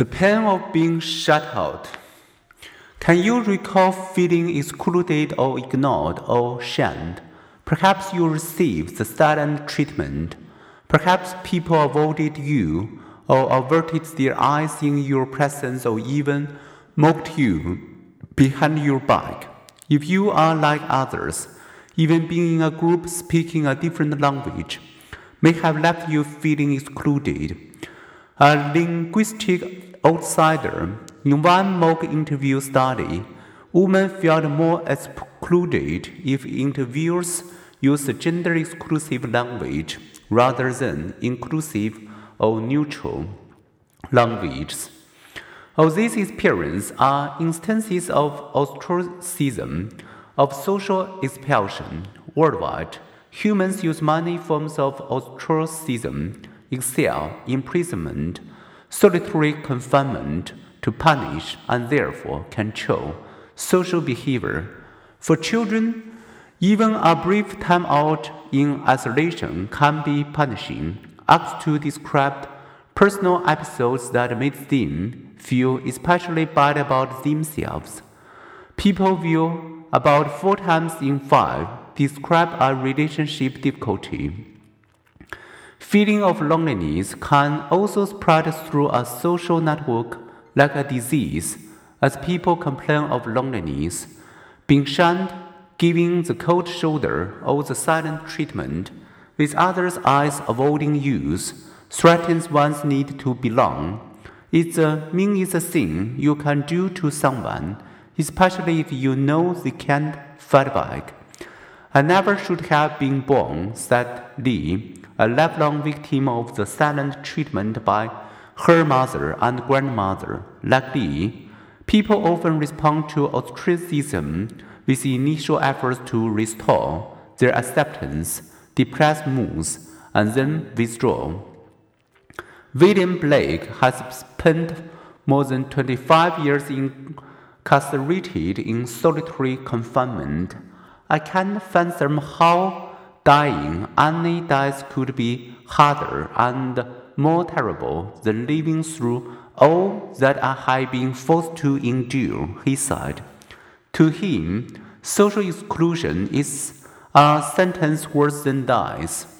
The pain of being shut out. Can you recall feeling excluded or ignored or shunned? Perhaps you received the silent treatment. Perhaps people avoided you or averted their eyes in your presence or even mocked you behind your back. If you are like others, even being in a group speaking a different language may have left you feeling excluded. A linguistic outsider, in one mock interview study, women felt more excluded if interviewers used gender exclusive language rather than inclusive or neutral languages. All these experiences are instances of ostracism, of social expulsion worldwide. Humans use many forms of ostracism, exile, imprisonment, solitary confinement to punish and therefore control social behavior. For children, even a brief time out in isolation can be punishing. Acts 2 described personal episodes that made them feel especially bad about themselves. People will, about four times in five, describe a relationship difficulty. Feeling of loneliness can also spread through a social network like a disease as people complain of loneliness. Being shunned, giving the cold shoulder or the silent treatment, with others' eyes avoiding use, threatens one's need to belong. It's a meanest thing you can do to someone, especially if you know they can't fight back. I never should have been born, said Lee, a lifelong victim of the silent treatment by her mother and grandmother. Like Lee, people often respond to ostracism with initial efforts to restore their acceptance, depressed moods, and then withdraw. William Blake has spent more than 25 years incarcerated in solitary confinement. I can't fathom how dying any death could be harder and more terrible than living through all that I have been forced to endure, he said. To him, social exclusion is a sentence worse than death.